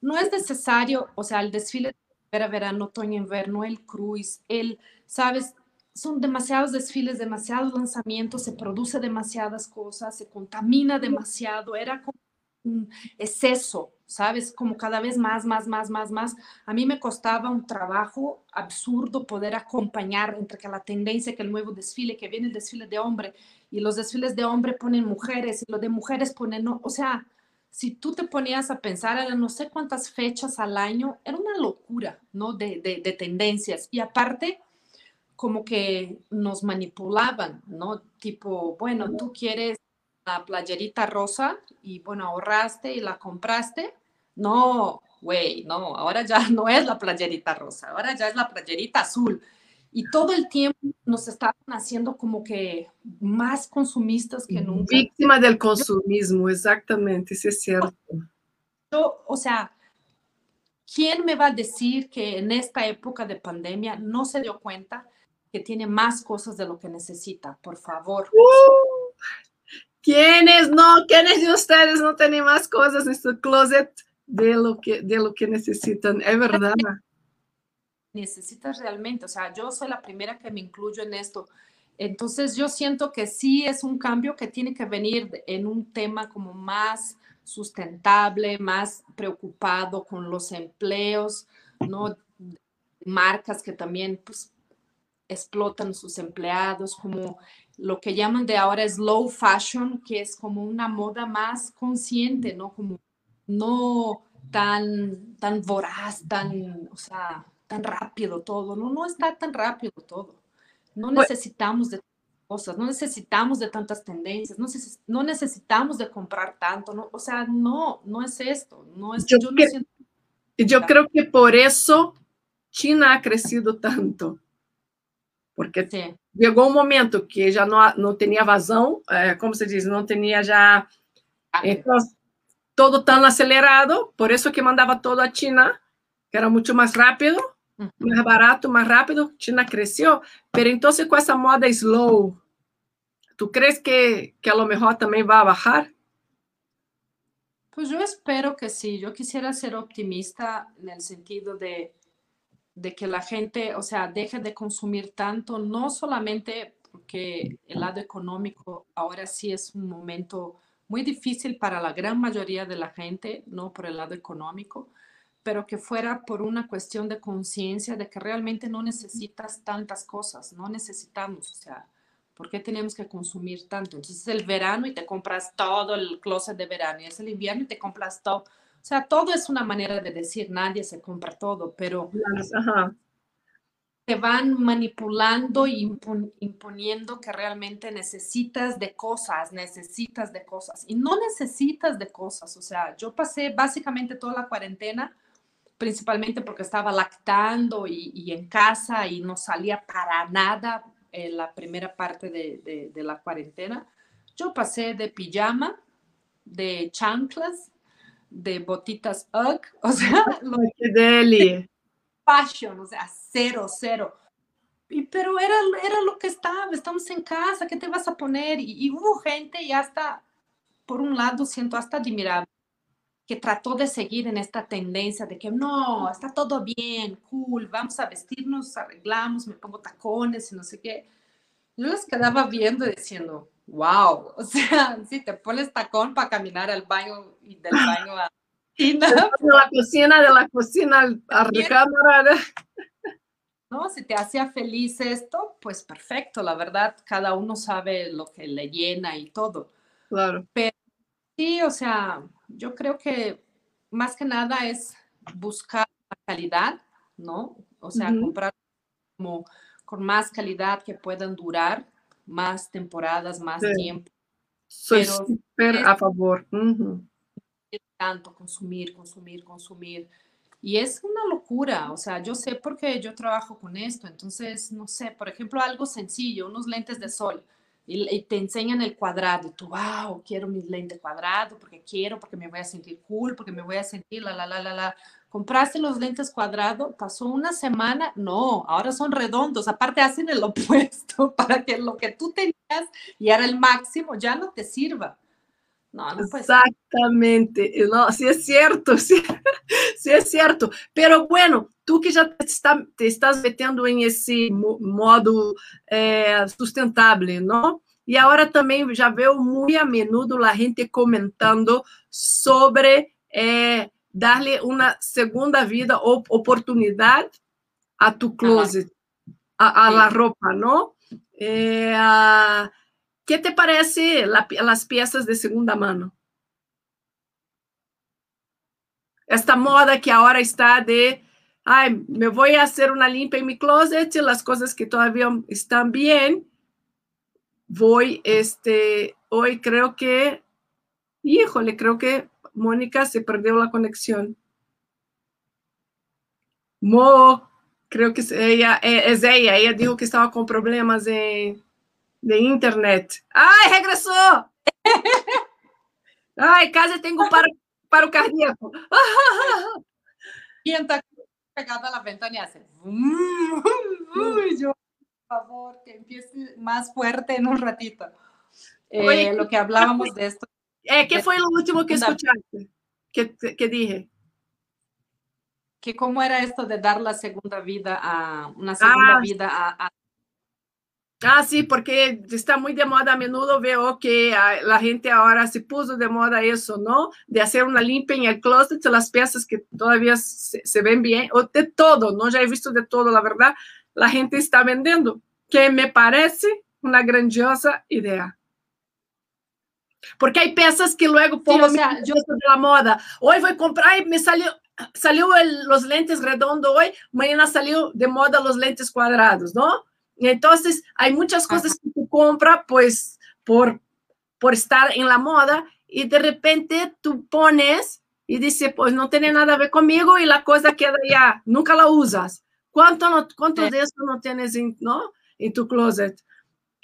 No es necesario, o sea, el desfile de verano, otoño, invierno, el cruise, el, sabes, son demasiados desfiles, demasiados lanzamientos, se produce demasiadas cosas, se contamina demasiado, era como un exceso, ¿sabes? Como cada vez más, más, más, más, más. A mí me costaba un trabajo absurdo poder acompañar entre que la tendencia, que el nuevo desfile, que viene el desfile de hombre, y los desfiles de hombre ponen mujeres, y los de mujeres ponen, no, o sea, si tú te ponías a pensar, eran no sé cuántas fechas al año, era una locura, ¿no? De, de, de tendencias. Y aparte, como que nos manipulaban, ¿no? Tipo, bueno, tú quieres la playerita rosa y bueno, ahorraste y la compraste. No, güey, no, ahora ya no es la playerita rosa, ahora ya es la playerita azul. Y todo el tiempo nos estaban haciendo como que más consumistas que nunca. Víctima del consumismo, exactamente, sí es cierto. Yo, o sea, ¿quién me va a decir que en esta época de pandemia no se dio cuenta que tiene más cosas de lo que necesita? Por favor. Uh, ¿Quiénes no? ¿Quiénes de ustedes no tienen más cosas en su closet de lo que, de lo que necesitan? Es verdad. Necesitas realmente, o sea, yo soy la primera que me incluyo en esto. Entonces yo siento que sí es un cambio que tiene que venir en un tema como más sustentable, más preocupado con los empleos, ¿no? Marcas que también pues, explotan sus empleados, como lo que llaman de ahora slow fashion, que es como una moda más consciente, ¿no? Como no tan, tan voraz, tan, o sea, tan rápido todo, no, no está tan rápido todo. No necesitamos de cosas, no necesitamos de tantas tendencias, no, no necesitamos de comprar tanto, ¿no? o sea, no, no es esto, no es, yo, yo, no siento... yo creo que por eso China ha crecido tanto porque Sim. chegou um momento que já não, não tinha vazão, é, como se diz, não tinha já ah, então, todo tão acelerado, por isso que mandava todo a China, que era muito mais rápido. Mais barato, mais rápido, China cresceu, mas então com essa moda slow, tu crees que, que a lo mejor também vai baixar? Pues yo espero que sí, yo quisiera ser optimista en el sentido de de que la gente, o sea, deje de consumir tanto, no solamente porque el lado económico ahora sí es un momento muy difícil para la gran mayoría de la gente, no por el lado económico, pero que fuera por una cuestión de conciencia de que realmente no necesitas tantas cosas, no necesitamos, o sea, ¿por qué tenemos que consumir tanto? Entonces es el verano y te compras todo el closet de verano, y es el invierno y te compras todo o sea, todo es una manera de decir, nadie se compra todo, pero te van manipulando y imponiendo que realmente necesitas de cosas, necesitas de cosas. Y no necesitas de cosas. O sea, yo pasé básicamente toda la cuarentena, principalmente porque estaba lactando y, en casa y no salía para nada en la primera parte de, de la cuarentena. Yo pasé de pijama, de chanclas, de botitas UGG, o sea, lo que deli. Fashion, o sea, cero, cero. Y, pero era, era lo que estaba, estamos en casa, ¿qué te vas a poner? Y, hubo gente y hasta, por un lado, siento hasta admirable, que trató de seguir en esta tendencia de que no, está todo bien, cool, vamos a vestirnos, arreglamos, me pongo tacones y no sé qué. Yo les quedaba viendo y diciendo, wow, o sea, si te pones tacón para caminar al baño y del baño a de la cocina, de la cocina a la recámara. ¿no? Si te hacía feliz esto, pues perfecto, la verdad, cada uno sabe lo que le llena y todo. Claro. Pero sí, o sea, yo creo que más que nada es buscar la calidad, ¿no? O sea, comprar como con más calidad que puedan durar más temporadas, más tiempo. Soy súper a favor. Tanto consumir, consumir, consumir. Y es una locura, o sea, yo sé porque yo trabajo con esto, entonces, no sé, por ejemplo, algo sencillo, unos lentes de sol, y, te enseñan el cuadrado, y tú, wow, quiero mi lente cuadrado, porque quiero, porque me voy a sentir cool, porque me voy a sentir la, la, la, la, la. Compraste los lentes cuadrados, pasó una semana, no, ahora son redondos, aparte hacen el opuesto para que lo que tú tenías y era el máximo ya no te sirva. Exactamente, no, sí es cierto, sí, sí, es cierto. Pero bueno, tú que ya te, está, te estás metiendo en ese modo eh, sustentable, ¿no? Y ahora también ya veo muy a menudo la gente comentando sobre eh, darle una segunda vida o oportunidad a tu closet, a, a la ropa, ¿no? Eh, a, ¿Qué te parece la, las piezas de segunda mano? Esta moda que ahora está de, ay, me voy a hacer una limpia en mi closet, las cosas que todavía están bien, voy, este, hoy creo que, híjole, creo que Mónica se perdió la conexión. Mo, creo que es ella, eh, es ella, ella dijo que estaba con problemas de de internet. ¡Ay, regresó! ¡Ay, casi tengo paro, paro cardíaco! está pegada a la ventana y hace... Uy, yo, por favor, que empiece más fuerte en un ratito. Eh, lo que hablábamos de esto. Eh, ¿Qué fue lo último que escuchaste? ¿Qué, qué dije? que cómo era esto de dar la segunda vida a una segunda ah, vida a, Ah, sí, porque está muy de moda. A menudo veo que la gente ahora se puso de moda eso, ¿no? De hacer una limpia en el closet de las piezas que todavía se, ven bien, o de todo, ¿no? Ya he visto de todo, la verdad. La gente está vendiendo, que me parece una grandiosa idea. Porque hay piezas que luego pongo sí, o sea, yo de la moda. Hoy voy a comprar y me salió, salió los lentes redondos hoy, mañana salió de moda los lentes cuadrados, ¿no? Entonces, hay muchas cosas que tú compras, pues, por, por estar en la moda y de repente tú pones y dice, pues no tiene nada a ver conmigo y la cosa queda ya, nunca la usas. ¿Cuánto, no, cuánto de eso no tienes en, ¿no? en tu closet?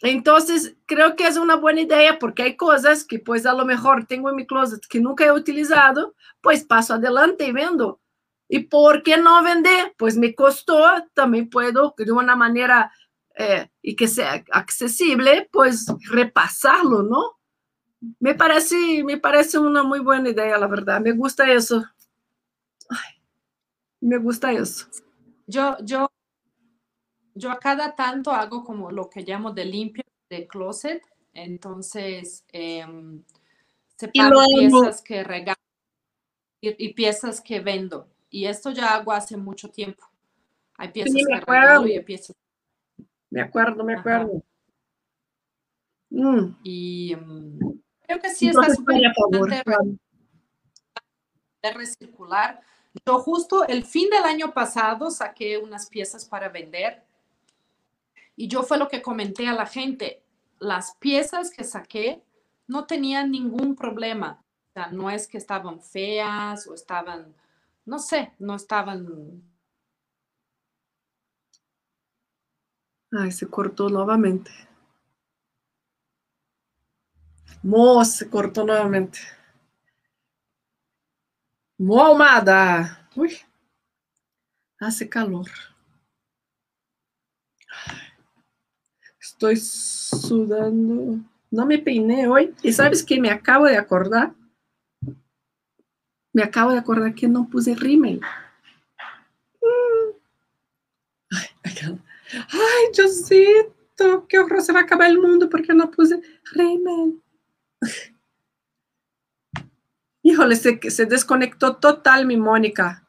Entonces, creo que es una buena idea porque hay cosas que pues a lo mejor tengo en mi closet que nunca he utilizado, pues paso adelante y vendo. ¿Y por qué no vender? Pues me costó, también puedo de una manera eh, y que sea accesible, pues repasarlo, ¿no? Me parece, me parece una muy buena idea, la verdad. Me gusta eso. me gusta eso. Yo, yo, yo a cada tanto hago como lo que llamo de limpio de closet. Entonces, eh, separo piezas que regalo y, y, piezas que vendo. Y esto ya hago hace mucho tiempo. Hay piezas que regalo y hay piezas me acuerdo, me acuerdo. Mm. Y um, creo que sí está súper importante recircular. Yo justo el fin del año pasado saqué unas piezas para vender y yo fue lo que comenté a la gente. Las piezas que saqué no tenían ningún problema. O sea, no es que estaban feas o estaban, no sé, no estaban Ay, se cortó nuevamente. Mo, se cortó nuevamente. Mo Almada. Uy, hace calor. Estoy sudando. No me peiné hoy. ¿Y sabes que me acabo de acordar? Me acabo de acordar que no puse rímel. Ay, Diosito, que horror, se va a acabar el mundo porque no puse rímel. Híjole, se, se desconectó total mi Mónica.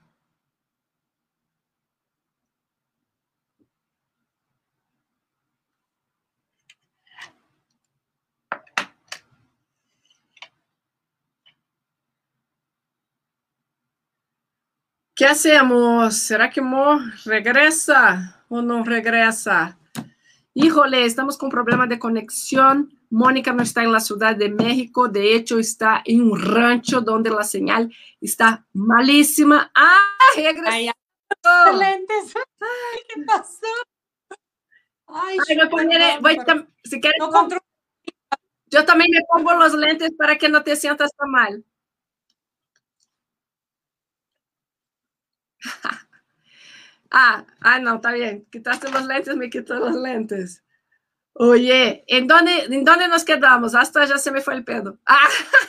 ¿Qué hacemos? ¿Será que Mo regresa o no regresa? Híjole, estamos con problema de conexión. Mónica no está en la Ciudad de México, de hecho está en un rancho donde la señal está malísima. ¡Ah! Regresó. Ay, lentes. ¿Qué pasó? Ay, Ay me pondré, voy, si quieres, no yo también me pongo los lentes para que no te sientas tan mal. ah, ah, no, está bien. Quitaste los lentes, me quito los lentes. Oye, ¿en dónde, ¿en dónde nos quedamos? Hasta ya se me fue el pedo. Ah.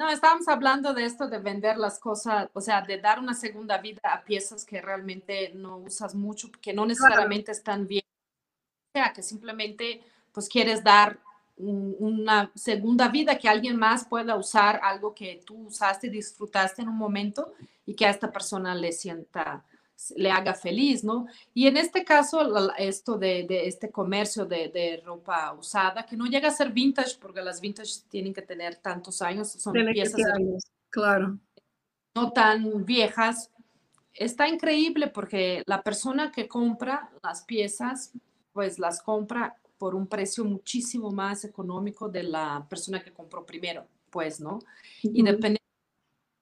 No, estábamos hablando de esto de vender las cosas, o sea, de dar una segunda vida a piezas que realmente no usas mucho, que no necesariamente están bien. O sea, que simplemente pues quieres dar una segunda vida, que alguien más pueda usar algo que tú usaste y disfrutaste en un momento y que a esta persona le sienta, le haga feliz, ¿no? Y en este caso, esto de, este comercio de, ropa usada, que no llega a ser vintage, porque las vintage tienen que tener tantos años, son piezas claro. no tan viejas, está increíble porque la persona que compra las piezas, pues las compra por un precio muchísimo más económico de la persona que compró primero, pues, ¿no? Y depende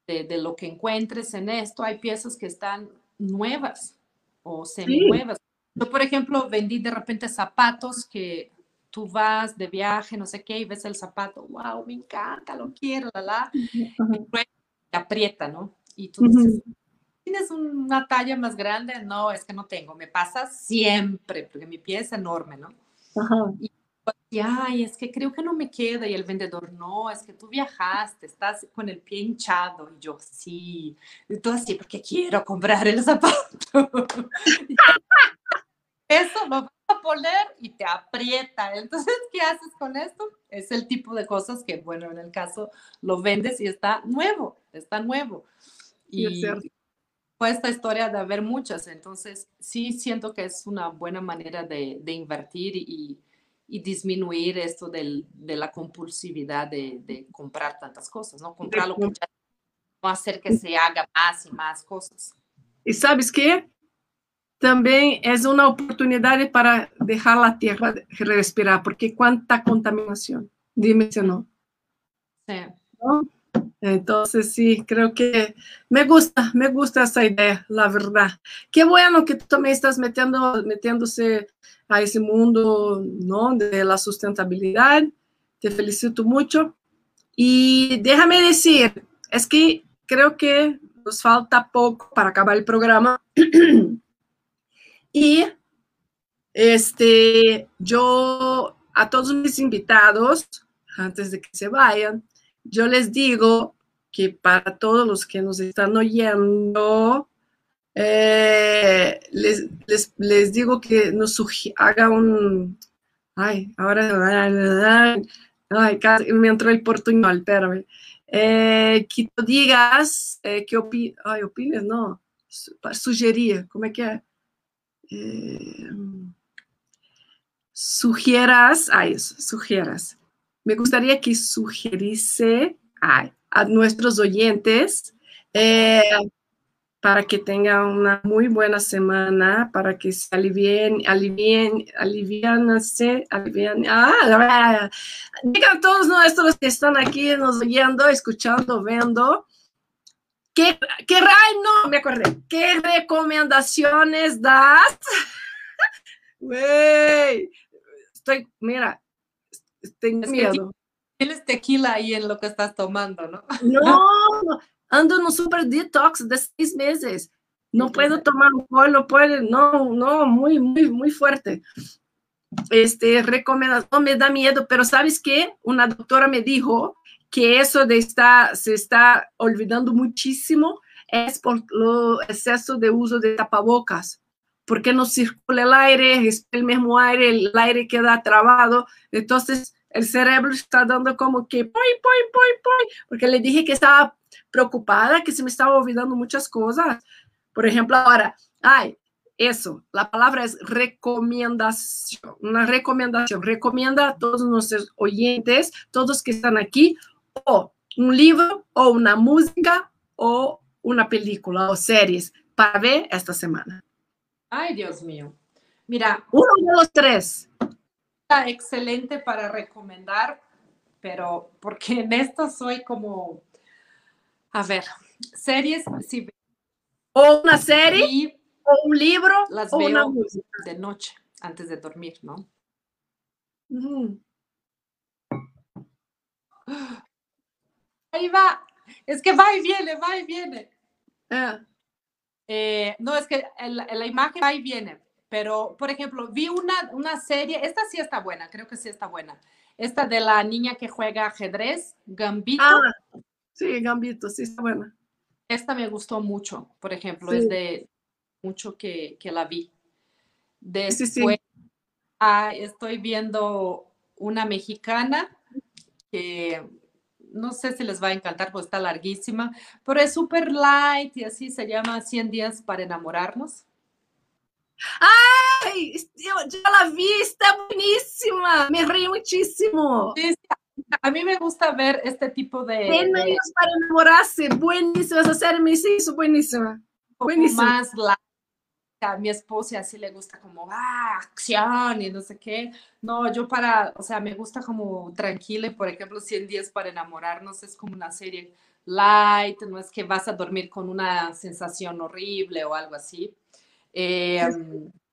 de, lo que encuentres en esto, hay piezas que están nuevas o semi-nuevas. Yo, por ejemplo, vendí de repente zapatos que tú vas de viaje, no sé qué, y ves el zapato, wow, me encanta, lo quiero, la, la, y te aprieta, ¿no? Y tú dices, ¿tienes una talla más grande? No, es que no tengo, me pasa siempre, porque mi pie es enorme, ¿no? Y, ay, es que creo que no me queda. Y el vendedor, no, es que tú viajaste, estás con el pie hinchado. Y yo, sí. Y tú así, porque quiero comprar el zapato. Eso lo vas a poner y te aprieta. Entonces, ¿qué haces con esto? Es el tipo de cosas que, bueno, en el caso lo vendes y está nuevo, está nuevo. Y, fue esta historia de haber muchas, entonces sí siento que es una buena manera de, invertir y, disminuir esto de la compulsividad de, comprar tantas cosas, ¿no? Comprarlo no hacer que se haga más y más cosas. Y sabes qué? También es una oportunidad para dejar la tierra respirar, porque cuánta contaminación, dime si no. Sí. Entonces, sí, creo que me gusta, me gusta esa idea, la verdad. Qué bueno que tú también estás metiendo, metiéndose a ese mundo, ¿no? De la sustentabilidad. Te felicito mucho. Y déjame decir, es que creo que nos falta poco para acabar el programa. y este, yo a todos mis invitados, antes de que se vayan, yo les digo que para todos los que nos están oyendo, eh, les, digo que nos haga un... Ay, ahora... Ay, me entró el portuñol, espérame. Eh, que digas, eh, que opi ay, opines, no, sugerir, ¿cómo es que eh, sugieras, ay, sugieras me gustaría que sugerise a, nuestros oyentes eh, para que tengan una muy buena semana, para que se alivien, alivien, alivianase, alivian, ah, digan todos nuestros que están aquí nos oyendo, escuchando, viendo. ¿Qué, qué no me acordé? ¿Qué recomendaciones das? Wey, estoy, mira, tengo miedo. Tienes tequila ahí en lo que estás tomando, ¿no? No, ando en un super detox de seis meses. No puedo tomar alcohol, no puedo, no, no, muy, muy, muy fuerte. Este, recomendación, me da miedo, pero ¿sabes qué? Una doctora me dijo que eso de estar, se está olvidando muchísimo es por el exceso de uso de tapabocas, porque no circula el aire, es el mismo aire, el aire queda trabado, entonces el cerebro está dando como que, poi, poi, poi, poi, porque le dije que estaba preocupada, que se me estaba olvidando muchas cosas. Por ejemplo, ahora, ay, eso, la palabra es recomendación, una recomendación. Recomienda a todos nuestros oyentes, todos que están aquí, o un libro, o una música, o una película, o series para ver esta semana. Ay, Dios mío. Mira. Uno de los tres. Excelente para recomendar, pero porque en esto soy como, a ver, series, sí. O una serie o un libro las o veo una música. de noche antes de dormir, ¿no? Ahí va, es que va y viene, va y viene. É. Eh, no, es que el- la imagen va y viene, pero por ejemplo, vi una, una serie, esta sí está buena, creo que sí está buena. Esta de la niña que juega ajedrez, Gambito, Ah, sí, Gambito, sí, está buena. esta me gustó mucho, por ejemplo, Sí. es de mucho que, que la vi. Sí, sí, sí. Después ah, estoy viendo una mexicana que no sé si les va a encantar porque está larguísima, pero es súper light y así se llama 100 días para enamorarnos. Eu já la vi, está bueníssima. Me ri muchísimo. Sí, a mí me gusta ver este tipo de, 100 de años para enamorarse, buenísima. Esa serie me hizo buenísima. como buenísimo. más light. A mi esposa así le gusta como, ah, acción y no sé qué. No, yo para, o sea, me gusta como tranquila y por ejemplo 100 días para enamorarnos es como una serie light, no es que vas a dormir con una sensación horrible o algo así. Eh,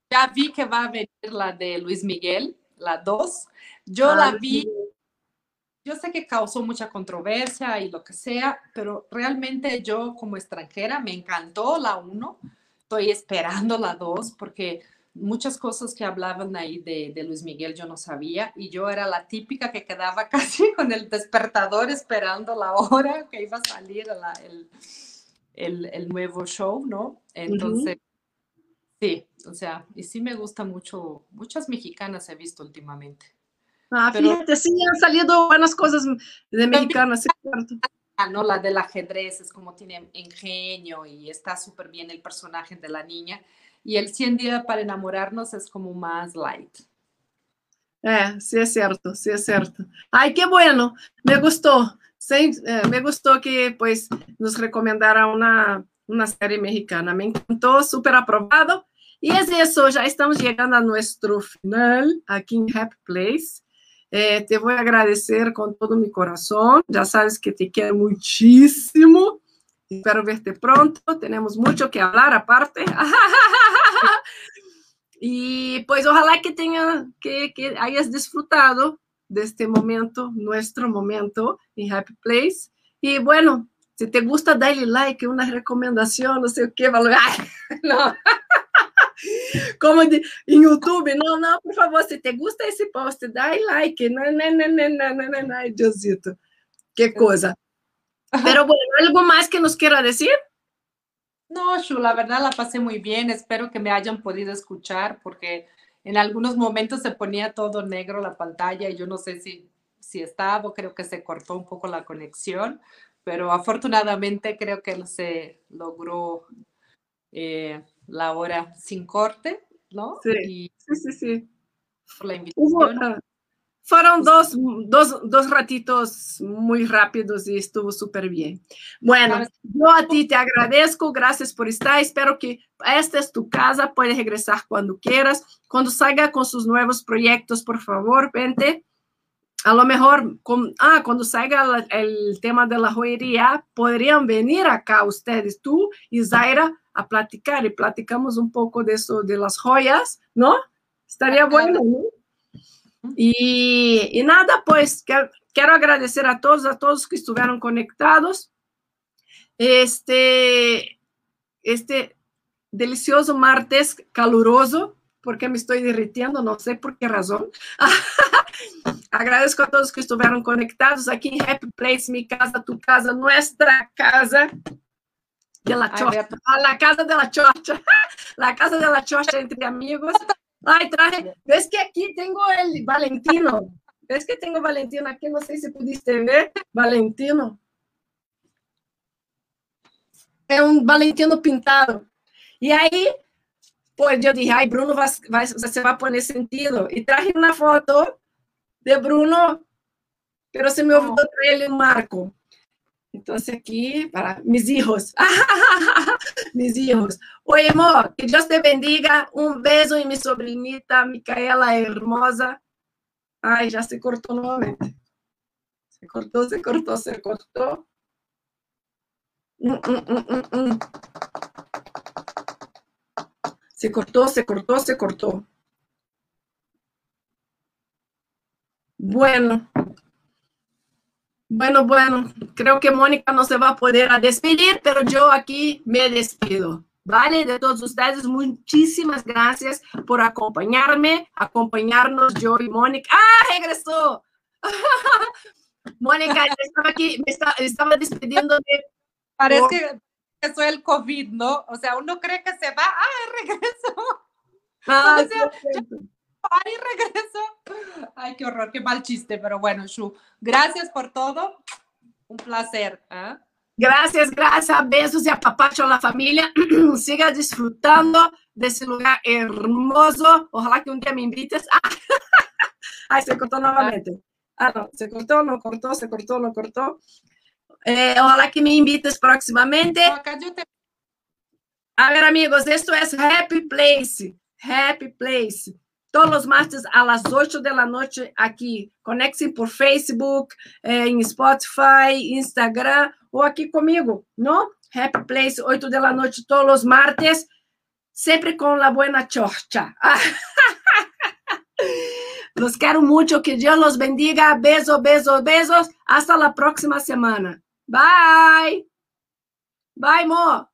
ya vi que va a venir la de Luis Miguel, la 2. Yo la Ay, vi, yo sé que causó mucha controversia y lo que sea, pero realmente yo como extranjera me encantó la 1. Estoy esperando la 2 porque muchas cosas que hablaban ahí de, de, Luis Miguel yo no sabía y yo era la típica que quedaba casi con el despertador esperando la hora que iba a salir la, el, el, el, nuevo show, ¿no? Entonces, uh -huh. sí, o sea, y sí me gusta mucho, muchas mexicanas he visto últimamente. Ah, Pero, fíjate, sí han salido buenas cosas de mexicanas, ¿cierto? Ah, ¿no? La del ajedrez es como tiene ingenio y está súper bien el personaje de la niña. Y el 100 días para enamorarnos es como más light. Eh, é, sim, é certo, sim, é certo. Ai, que bueno, me gostou. Sim, eh, me gustó que, pois, nos recomendaram una uma série mexicana. Me encantou, super aprobado. Y é isso, já estamos llegando a nuestro final aqui em Happy Place. Eh, te voy a agradecer con todo mi corazón. Ya sabes que te quiero muchísimo. Espero verte pronto. Tenemos mucho que hablar aparte. y pues ojalá que, tenga, que, que hayas disfrutado de este momento, nuestro momento en Happy Place. Y bueno, si te gusta, dale like, una recomendación, no sé qué, valor. no. Como de, em YouTube, não, não, por favor, se te gusta esse post, dá like, nananana, Diosito. Que coisa. Pero bueno, ¿algo más que nos quiera decir? No, Shu, la verdad la pasé muy bien. Espero que me hayan podido escuchar porque en algunos momentos se ponía todo negro la pantalla y yo no sé si, si estaba, creo que se cortó un poco la conexión, pero afortunadamente creo que se logró eh, la hora sin corte, ¿no? Sí, y sí, sí. sí. Por la invitación. Hubo, uh, fueron dos, dos, dos ratitos muy rápidos y estuvo súper bien. Bueno, yo a ti te agradezco, gracias por estar. Espero que esta es tu casa, puedes regresar cuando quieras. Cuando salga con sus nuevos proyectos, por favor, vente. A lo mejor, con, ah, cuando salga la, el tema de la joyería, podrían venir acá ustedes, tú y Zaira, a platicar y platicamos un poco de eso, de las joyas, ¿no? Estaría bueno, ¿no? Y, y, nada, pues quiero, quiero, agradecer a todos, a todos que estuvieron conectados. Este, este delicioso martes caluroso, porque me estoy derritiendo, no sé por qué razón. Agradezco a todos que estuvieron conectados aquí en Happy Place, mi casa, tu casa, nuestra casa de la chocha. A la casa de la chocha. la casa de la chocha entre amigos. Ay, traje. ¿Ves que aquí tengo el Valentino? ¿Ves que tengo Valentino aquí? No sé si pudiste ver. Valentino. É um Valentino pintado. E aí, pô, eu disse, ai, Bruno, vai, vai, você vai pôr nesse sentido. E traje uma foto de Bruno, pero se me olvidou oh. trazer um marco. Então, aqui, para mis hijos. mis hijos. Oi, amor, que Deus te bendiga. Um beijo em minha sobrinita, Micaela hermosa. Ai, já se cortou novamente. Se cortou, se cortou, se cortou. Mm, mm, mm, se cortó, se cortó, se cortó. Bueno. Bueno, bueno, creo que Mónica no se va a poder despedir, pero yo aquí me despido. ¿Vale? De todos ustedes, muchísimas gracias por acompañarme, acompañarnos yo y Mónica. ¡Ah, regresó! Mónica, estaba aquí, me estaba despidiendo de Parece que eso es el COVID, ¿no? O sea, uno cree que se va, ¡ah, regreso! Ah, o sea, ¡ay, regreso! Ay, qué horror, qué mal chiste, pero bueno, Shu, gracias por todo. Un placer. ¿eh? Gracias, gracias. Besos y apapacho a la familia. Siga disfrutando de ese lugar hermoso. Ojalá que un día me invites. Ay, se cortó nuevamente. Ah, no, se cortó, no cortó, se cortó, no cortó. Eh, ojalá que me invites próximamente. A ver, amigos, esto es Happy Place. Happy Place. Todos los martes a las 8 de la noche aquí. Conecten por Facebook, eh, en Spotify, Instagram o aquí conmigo, ¿no? Happy Place, 8 de la noche todos los martes, siempre con la buena chorcha. Los quiero mucho, que Dios los bendiga. Besos, besos, besos. Hasta la próxima semana. Bye. Bye, Mo.